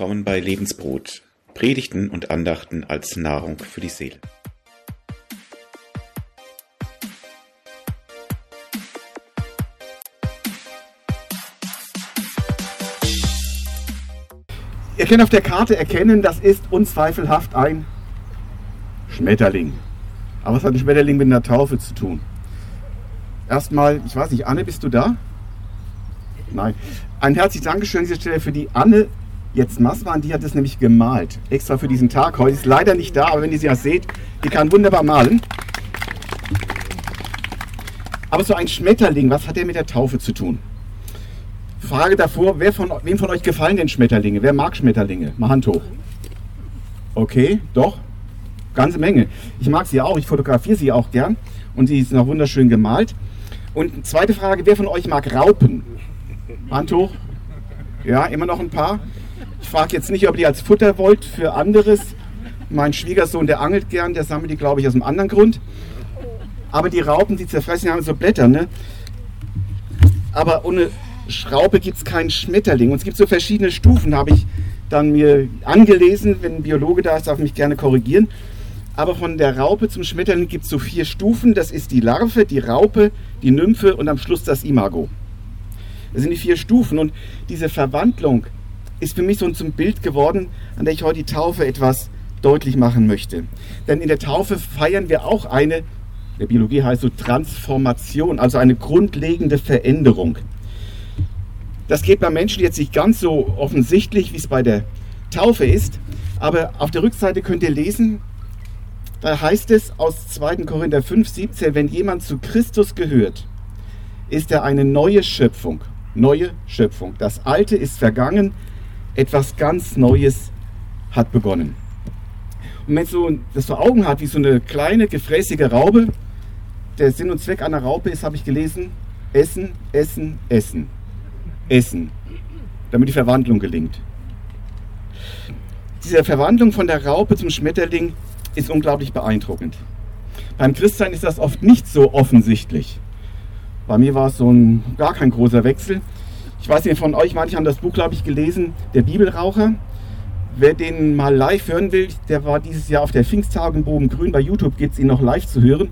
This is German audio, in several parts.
willkommen bei Lebensbrot, Predigten und Andachten als Nahrung für die Seele. Ihr könnt auf der Karte erkennen, das ist unzweifelhaft ein Schmetterling. Aber was hat ein Schmetterling mit einer Taufe zu tun? Erstmal, ich weiß nicht, Anne, bist du da? Nein. Ein herzliches Dankeschön an dieser Stelle für die Anne jetzt Massmann, die hat das nämlich gemalt. Extra für diesen Tag heute. Ist leider nicht da, aber wenn ihr sie ja seht, die kann wunderbar malen. Aber so ein Schmetterling, was hat der mit der Taufe zu tun? Frage davor, wer von, wem von euch gefallen denn Schmetterlinge? Wer mag Schmetterlinge? Mal Hand hoch. Okay, doch. Ganze Menge. Ich mag sie auch, ich fotografiere sie auch gern und sie ist noch wunderschön gemalt. Und zweite Frage, wer von euch mag Raupen? Hand hoch. Ja, immer noch ein paar. Ich frage jetzt nicht, ob ihr als Futter wollt für anderes. Mein Schwiegersohn, der angelt gern, der sammelt die, glaube ich, aus einem anderen Grund. Aber die Raupen, die zerfressen, die haben so Blätter, ne? Aber ohne Schraube gibt es keinen Schmetterling. Und es gibt so verschiedene Stufen, habe ich dann mir angelesen. Wenn ein Biologe da ist, darf mich gerne korrigieren. Aber von der Raupe zum Schmetterling gibt es so vier Stufen. Das ist die Larve, die Raupe, die Nymphe und am Schluss das Imago. Das sind die vier Stufen. Und diese Verwandlung ist für mich so zum Bild geworden, an der ich heute die Taufe etwas deutlich machen möchte. Denn in der Taufe feiern wir auch eine, in der Biologie heißt so Transformation, also eine grundlegende Veränderung. Das geht bei Menschen jetzt nicht ganz so offensichtlich, wie es bei der Taufe ist, aber auf der Rückseite könnt ihr lesen, da heißt es aus 2. Korinther 5, 17, wenn jemand zu Christus gehört, ist er eine neue Schöpfung. Neue Schöpfung. Das Alte ist vergangen, etwas ganz Neues hat begonnen. Und wenn so das vor Augen hat, wie so eine kleine, gefräßige Raube, der Sinn und Zweck einer Raupe ist, habe ich gelesen, essen, essen, essen. Essen, damit die Verwandlung gelingt. Diese Verwandlung von der Raupe zum Schmetterling ist unglaublich beeindruckend. Beim Christsein ist das oft nicht so offensichtlich. Bei mir war es so ein gar kein großer Wechsel. Ich weiß nicht von euch, manche haben das Buch, glaube ich, gelesen, Der Bibelraucher. Wer den mal live hören will, der war dieses Jahr auf der Pfingsttagung Bogen Grün. Bei YouTube geht es ihn noch live zu hören.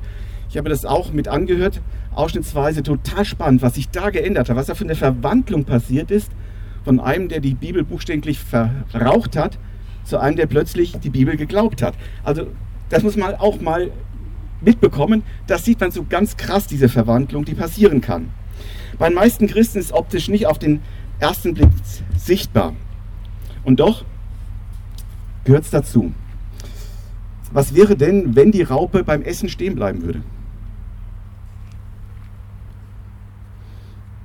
Ich habe das auch mit angehört, ausschnittsweise total spannend, was sich da geändert hat, was da für eine Verwandlung passiert ist, von einem, der die Bibel buchstäblich verraucht hat, zu einem, der plötzlich die Bibel geglaubt hat. Also das muss man auch mal mitbekommen. Das sieht man so ganz krass, diese Verwandlung, die passieren kann. Bei den meisten Christen ist optisch nicht auf den ersten Blick sichtbar. Und doch gehört es dazu. Was wäre denn, wenn die Raupe beim Essen stehen bleiben würde?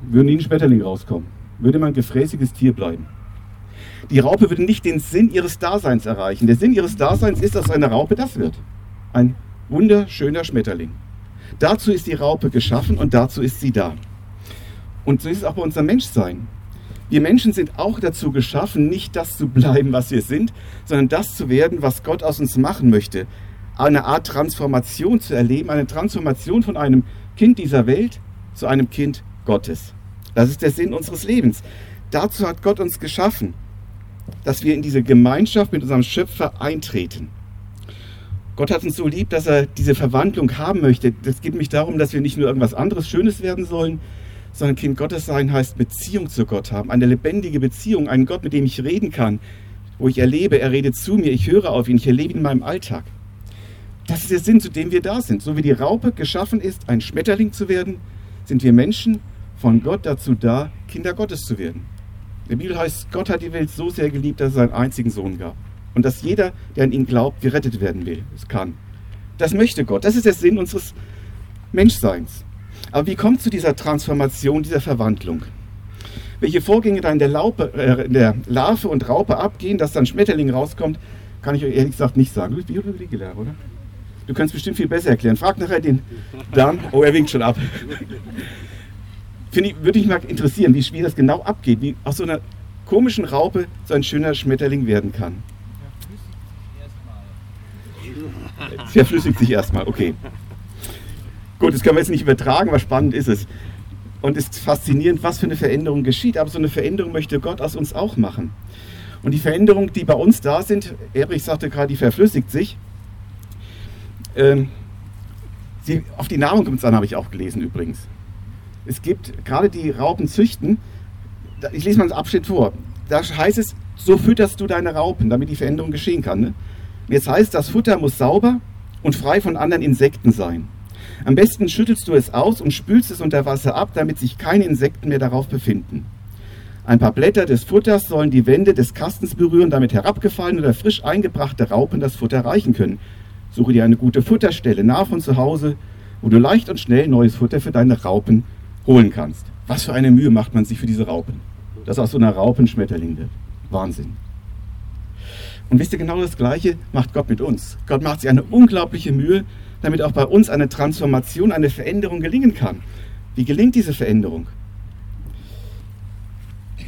Würde nie ein Schmetterling rauskommen. Würde man ein gefräßiges Tier bleiben. Die Raupe würde nicht den Sinn ihres Daseins erreichen. Der Sinn ihres Daseins ist, dass eine Raupe das wird. Ein wunderschöner Schmetterling. Dazu ist die Raupe geschaffen und dazu ist sie da. Und so ist es auch bei unserem Menschsein. Wir Menschen sind auch dazu geschaffen, nicht das zu bleiben, was wir sind, sondern das zu werden, was Gott aus uns machen möchte. Eine Art Transformation zu erleben, eine Transformation von einem Kind dieser Welt zu einem Kind Gottes. Das ist der Sinn unseres Lebens. Dazu hat Gott uns geschaffen, dass wir in diese Gemeinschaft mit unserem Schöpfer eintreten. Gott hat uns so lieb, dass er diese Verwandlung haben möchte. Es geht nämlich darum, dass wir nicht nur irgendwas anderes Schönes werden sollen, sondern Kind Gottes sein heißt Beziehung zu Gott haben. Eine lebendige Beziehung, einen Gott, mit dem ich reden kann, wo ich erlebe, er redet zu mir, ich höre auf ihn, ich erlebe ihn in meinem Alltag. Das ist der Sinn, zu dem wir da sind. So wie die Raupe geschaffen ist, ein Schmetterling zu werden, sind wir Menschen von Gott dazu da, Kinder Gottes zu werden. In der Bibel heißt, Gott hat die Welt so sehr geliebt, dass es seinen einzigen Sohn gab. Und dass jeder, der an ihn glaubt, gerettet werden will. Es kann. Das möchte Gott. Das ist der Sinn unseres Menschseins. Aber wie kommt es zu dieser Transformation, dieser Verwandlung? Welche Vorgänge da in der, Laupe, äh, in der Larve und Raupe abgehen, dass dann Schmetterling rauskommt, kann ich euch ehrlich gesagt nicht sagen. Du bist Biologielehrer, oder? Du kannst bestimmt viel besser erklären. Frag nachher den Dan. Oh, er winkt schon ab. Finde ich, würde mich mal interessieren, wie, wie das genau abgeht, wie aus so einer komischen Raupe so ein schöner Schmetterling werden kann. Verflüssigt sich erstmal, okay. Gut, das können wir jetzt nicht übertragen, aber spannend ist es. Und es ist faszinierend, was für eine Veränderung geschieht. Aber so eine Veränderung möchte Gott aus uns auch machen. Und die Veränderungen, die bei uns da sind, Erich sagte gerade, die verflüssigt sich. Ähm, sie, auf die Nahrung kommt es an, habe ich auch gelesen übrigens. Es gibt gerade die Raupenzüchten, ich lese mal einen Abschnitt vor. Da heißt es, so fütterst du deine Raupen, damit die Veränderung geschehen kann. Ne? Jetzt heißt, das Futter muss sauber und frei von anderen Insekten sein. Am besten schüttelst du es aus und spülst es unter Wasser ab, damit sich keine Insekten mehr darauf befinden. Ein paar Blätter des Futters sollen die Wände des Kastens berühren, damit herabgefallene oder frisch eingebrachte Raupen das Futter reichen können. Suche dir eine gute Futterstelle nah von zu Hause, wo du leicht und schnell neues Futter für deine Raupen holen kannst. Was für eine Mühe macht man sich für diese Raupen, dass aus so einer Raupenschmetterling. Wahnsinn. Und wisst ihr, genau das Gleiche macht Gott mit uns. Gott macht sich eine unglaubliche Mühe, damit auch bei uns eine Transformation, eine Veränderung gelingen kann. Wie gelingt diese Veränderung?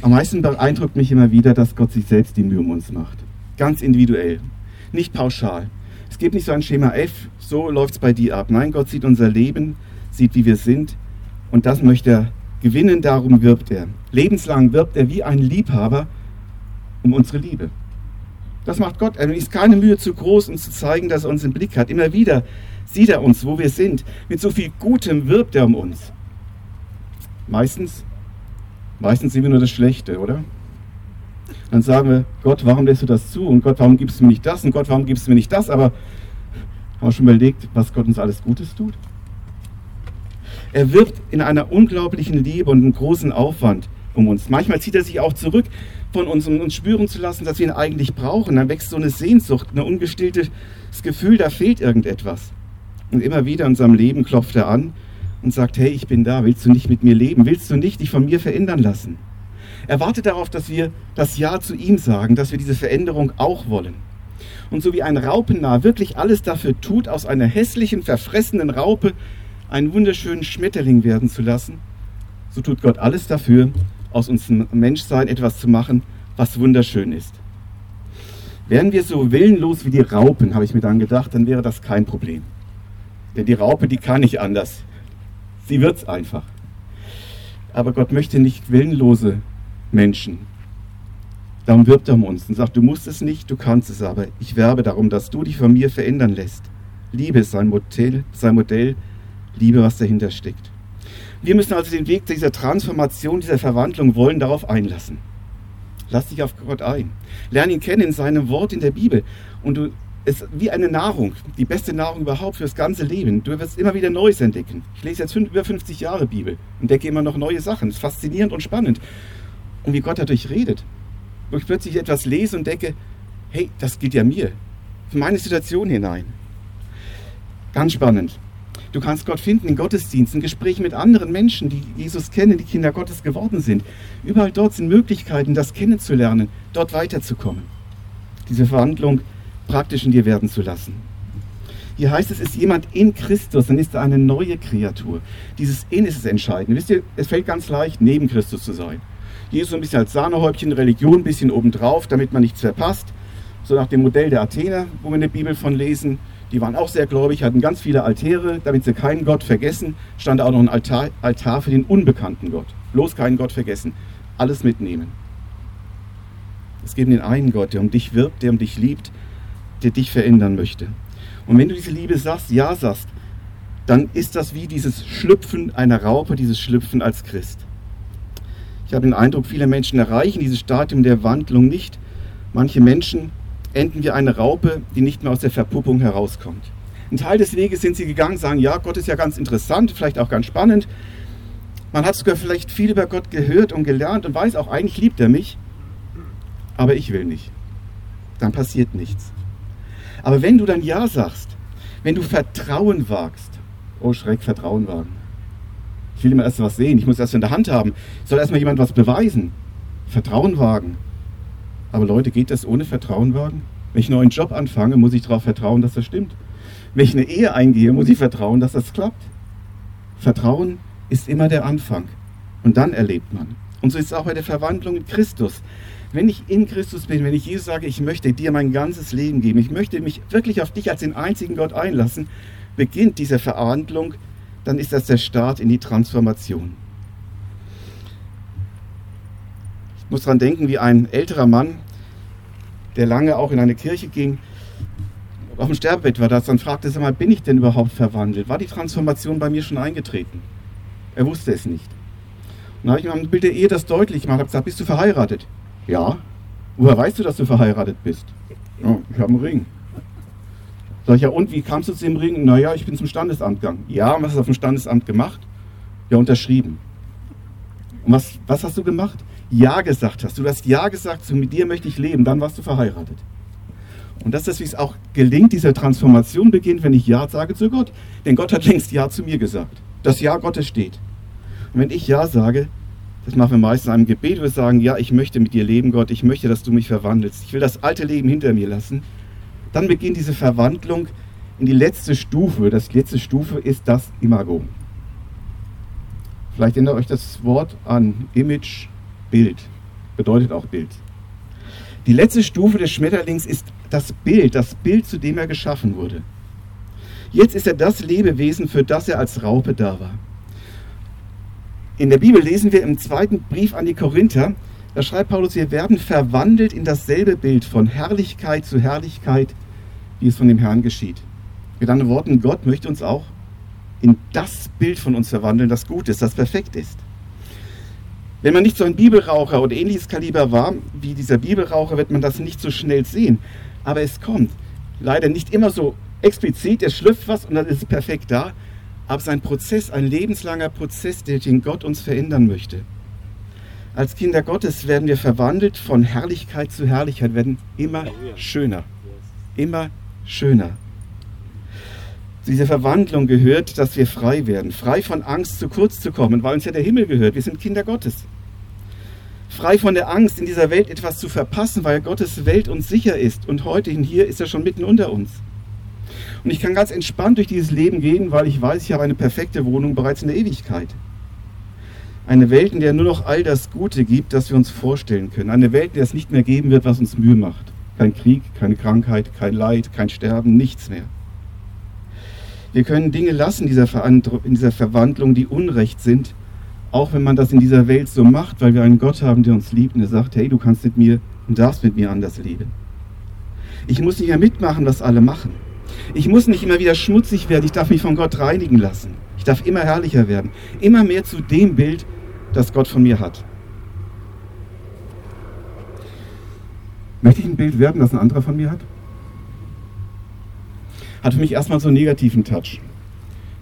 Am meisten beeindruckt mich immer wieder, dass Gott sich selbst die Mühe um uns macht. Ganz individuell, nicht pauschal. Es gibt nicht so ein Schema F, so läuft es bei dir ab. Nein, Gott sieht unser Leben, sieht, wie wir sind und das möchte er gewinnen, darum wirbt er. Lebenslang wirbt er wie ein Liebhaber um unsere Liebe. Das macht Gott. Er ist keine Mühe zu groß, uns zu zeigen, dass er uns im Blick hat. Immer wieder sieht er uns, wo wir sind. Mit so viel Gutem wirbt er um uns. Meistens Meistens sehen wir nur das Schlechte, oder? Dann sagen wir, Gott, warum lässt du das zu? Und Gott, warum gibst du mir nicht das? Und Gott, warum gibst du mir nicht das? Aber haben wir schon überlegt, was Gott uns alles Gutes tut? Er wirbt in einer unglaublichen Liebe und einem großen Aufwand um uns. Manchmal zieht er sich auch zurück von uns, um uns spüren zu lassen, dass wir ihn eigentlich brauchen. Dann wächst so eine Sehnsucht, ein ungestilltes Gefühl, da fehlt irgendetwas. Und immer wieder in unserem Leben klopft er an und sagt, hey, ich bin da, willst du nicht mit mir leben? Willst du nicht dich von mir verändern lassen? Er wartet darauf, dass wir das Ja zu ihm sagen, dass wir diese Veränderung auch wollen. Und so wie ein Raupennah wirklich alles dafür tut, aus einer hässlichen, verfressenen Raupe einen wunderschönen Schmetterling werden zu lassen, so tut Gott alles dafür, aus unserem Menschsein etwas zu machen, was wunderschön ist. Wären wir so willenlos wie die Raupen, habe ich mir dann gedacht, dann wäre das kein Problem. Denn die Raupe, die kann nicht anders. Sie wird es einfach. Aber Gott möchte nicht willenlose Menschen. Darum wirbt er um uns und sagt, du musst es nicht, du kannst es aber. Ich werbe darum, dass du dich von mir verändern lässt. Liebe ist sein Modell, sein Modell Liebe, was dahinter steckt. Wir müssen also den Weg dieser Transformation, dieser Verwandlung wollen, darauf einlassen. Lass dich auf Gott ein. Lern ihn kennen in seinem Wort in der Bibel. Und du ist wie eine Nahrung, die beste Nahrung überhaupt fürs ganze Leben. Du wirst immer wieder Neues entdecken. Ich lese jetzt über 50 Jahre Bibel, und entdecke immer noch neue Sachen. Es ist faszinierend und spannend. Und wie Gott dadurch redet. Wo ich plötzlich etwas lese und denke, hey, das geht ja mir, in meine Situation hinein. Ganz spannend. Du kannst Gott finden in Gottesdiensten, Gesprächen mit anderen Menschen, die Jesus kennen, die Kinder Gottes geworden sind. Überall dort sind Möglichkeiten, das kennenzulernen, dort weiterzukommen. Diese Verhandlung praktisch in dir werden zu lassen. Hier heißt es, ist jemand in Christus, dann ist er eine neue Kreatur. Dieses In ist es entscheidend. Wisst ihr, es fällt ganz leicht, neben Christus zu sein. Jesus ein bisschen als Sahnehäubchen, Religion ein bisschen obendrauf, damit man nichts verpasst. So nach dem Modell der Athener, wo wir in der Bibel von lesen. Die waren auch sehr gläubig, hatten ganz viele Altäre, damit sie keinen Gott vergessen. Stand auch noch ein Altar, Altar für den unbekannten Gott. Bloß keinen Gott vergessen. Alles mitnehmen. Es gibt den einen Gott, der um dich wirbt, der um dich liebt, der dich verändern möchte. Und wenn du diese Liebe sagst, ja sagst, dann ist das wie dieses Schlüpfen einer Raupe, dieses Schlüpfen als Christ. Ich habe den Eindruck, viele Menschen erreichen dieses Stadium der Wandlung nicht. Manche Menschen enden wie eine Raupe, die nicht mehr aus der Verpuppung herauskommt. Ein Teil des Weges sind sie gegangen, sagen, ja, Gott ist ja ganz interessant, vielleicht auch ganz spannend. Man hat sogar vielleicht viel über Gott gehört und gelernt und weiß auch, eigentlich liebt er mich, aber ich will nicht. Dann passiert nichts. Aber wenn du dann Ja sagst, wenn du Vertrauen wagst, oh Schreck, Vertrauen wagen. Ich will immer erst was sehen, ich muss erst in der Hand haben, soll erst mal jemand was beweisen. Vertrauen wagen. Aber Leute, geht das ohne Vertrauen wagen? Wenn ich einen neuen Job anfange, muss ich darauf vertrauen, dass das stimmt. Wenn ich eine Ehe eingehe, muss ich vertrauen, dass das klappt. Vertrauen ist immer der Anfang. Und dann erlebt man. Und so ist es auch bei der Verwandlung in Christus. Wenn ich in Christus bin, wenn ich Jesus sage, ich möchte dir mein ganzes Leben geben, ich möchte mich wirklich auf dich als den einzigen Gott einlassen, beginnt diese Verhandlung, dann ist das der Start in die Transformation. Ich muss daran denken, wie ein älterer Mann der lange auch in eine Kirche ging, auf dem Sterbebett war das, dann fragte er mal, bin ich denn überhaupt verwandelt? War die Transformation bei mir schon eingetreten? Er wusste es nicht. Und dann habe ich ihm am Bild der Ehe das deutlich gemacht, habe gesagt, bist du verheiratet? Ja. Woher weißt du, dass du verheiratet bist? Ja, ich habe einen Ring. Sag ich, ja, und wie kamst du zu dem Ring? Naja, ich bin zum Standesamt gegangen. Ja, was hast du auf dem Standesamt gemacht? Ja, unterschrieben. Und was, was hast du gemacht? Ja gesagt hast. Du hast Ja gesagt, so mit dir möchte ich leben, dann warst du verheiratet. Und das ist, wie es auch gelingt, diese Transformation beginnt, wenn ich Ja sage zu Gott. Denn Gott hat längst Ja zu mir gesagt. Das Ja Gottes steht. Und wenn ich Ja sage, das machen wir meistens in einem Gebet, wir sagen, ja, ich möchte mit dir leben, Gott, ich möchte, dass du mich verwandelst. Ich will das alte Leben hinter mir lassen. Dann beginnt diese Verwandlung in die letzte Stufe. Das letzte Stufe ist das Imago. Vielleicht erinnert euch das Wort an Image, Bild. Bedeutet auch Bild. Die letzte Stufe des Schmetterlings ist das Bild, das Bild, zu dem er geschaffen wurde. Jetzt ist er das Lebewesen, für das er als Raupe da war. In der Bibel lesen wir im zweiten Brief an die Korinther, da schreibt Paulus, wir werden verwandelt in dasselbe Bild von Herrlichkeit zu Herrlichkeit, wie es von dem Herrn geschieht. Mit anderen Worten, Gott möchte uns auch in das Bild von uns verwandeln, das gut ist, das perfekt ist. Wenn man nicht so ein Bibelraucher oder ähnliches Kaliber war wie dieser Bibelraucher, wird man das nicht so schnell sehen. Aber es kommt. Leider nicht immer so explizit, er schlüpft was und dann ist es perfekt da. Aber es ist ein Prozess, ein lebenslanger Prozess, den Gott uns verändern möchte. Als Kinder Gottes werden wir verwandelt von Herrlichkeit zu Herrlichkeit, werden immer schöner. Immer schöner. Zu dieser Verwandlung gehört, dass wir frei werden. Frei von Angst, zu kurz zu kommen, weil uns ja der Himmel gehört. Wir sind Kinder Gottes. Frei von der Angst, in dieser Welt etwas zu verpassen, weil Gottes Welt uns sicher ist. Und heute hier ist er schon mitten unter uns. Und ich kann ganz entspannt durch dieses Leben gehen, weil ich weiß, ich habe eine perfekte Wohnung bereits in der Ewigkeit. Eine Welt, in der nur noch all das Gute gibt, das wir uns vorstellen können. Eine Welt, in der es nicht mehr geben wird, was uns Mühe macht. Kein Krieg, keine Krankheit, kein Leid, kein Sterben, nichts mehr. Wir können Dinge lassen in dieser, Verwandlung, die Unrecht sind, auch wenn man das in dieser Welt so macht, weil wir einen Gott haben, der uns liebt und der sagt, hey, du kannst mit mir und darfst mit mir anders leben. Ich muss nicht mehr mitmachen, was alle machen. Ich muss nicht immer wieder schmutzig werden, ich darf mich von Gott reinigen lassen. Ich darf immer herrlicher werden, immer mehr zu dem Bild, das Gott von mir hat. Möchte ich ein Bild werden, das ein anderer von mir hat? Hat für mich erstmal so einen negativen Touch.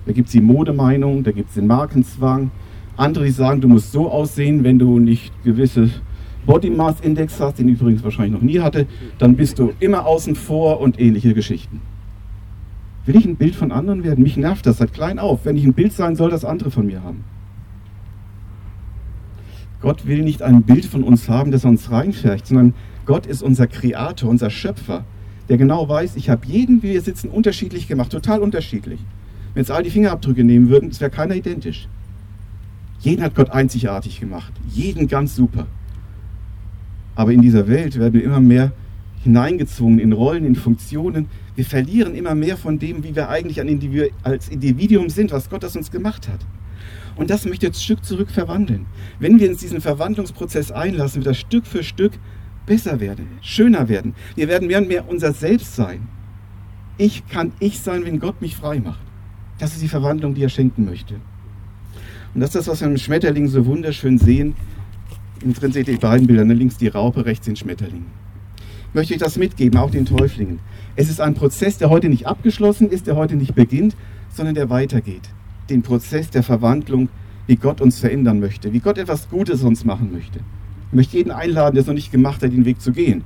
Da gibt es die Modemeinung, da gibt es den Markenzwang. Andere, die sagen, du musst so aussehen, wenn du nicht gewisse Body Mass Index hast, den ich übrigens wahrscheinlich noch nie hatte, dann bist du immer außen vor und ähnliche Geschichten. Will ich ein Bild von anderen werden? Mich nervt das seit klein auf, wenn ich ein Bild sein soll, das andere von mir haben. Gott will nicht ein Bild von uns haben, das uns reinfärbt, sondern Gott ist unser Kreator, unser Schöpfer, der genau weiß, ich habe jeden, wie wir sitzen, unterschiedlich gemacht, total unterschiedlich. Wenn jetzt all die Fingerabdrücke nehmen würden, es wäre keiner identisch. Jeden hat Gott einzigartig gemacht, jeden ganz super. Aber in dieser Welt werden wir immer mehr hineingezwungen in Rollen, in Funktionen. Wir verlieren immer mehr von dem, wie wir eigentlich als Individuum sind, was Gott aus uns gemacht hat. Und das möchte jetzt Stück zurück verwandeln. Wenn wir uns diesen Verwandlungsprozess einlassen, wird das Stück für Stück besser werden, schöner werden. Wir werden mehr und mehr unser Selbst sein. Ich kann ich sein, wenn Gott mich frei macht. Das ist die Verwandlung, die er schenken möchte. Und das ist das, was wir im Schmetterling so wunderschön sehen. Im drin seht ihr die beiden Bilder, ne? links die Raupe, rechts den Schmetterling. Ich möchte euch das mitgeben, auch den Täuflingen. Es ist ein Prozess, der heute nicht abgeschlossen ist, der heute nicht beginnt, sondern der weitergeht den Prozess der Verwandlung, wie Gott uns verändern möchte, wie Gott etwas Gutes uns machen möchte. Ich möchte jeden einladen, der es noch nicht gemacht hat, den Weg zu gehen.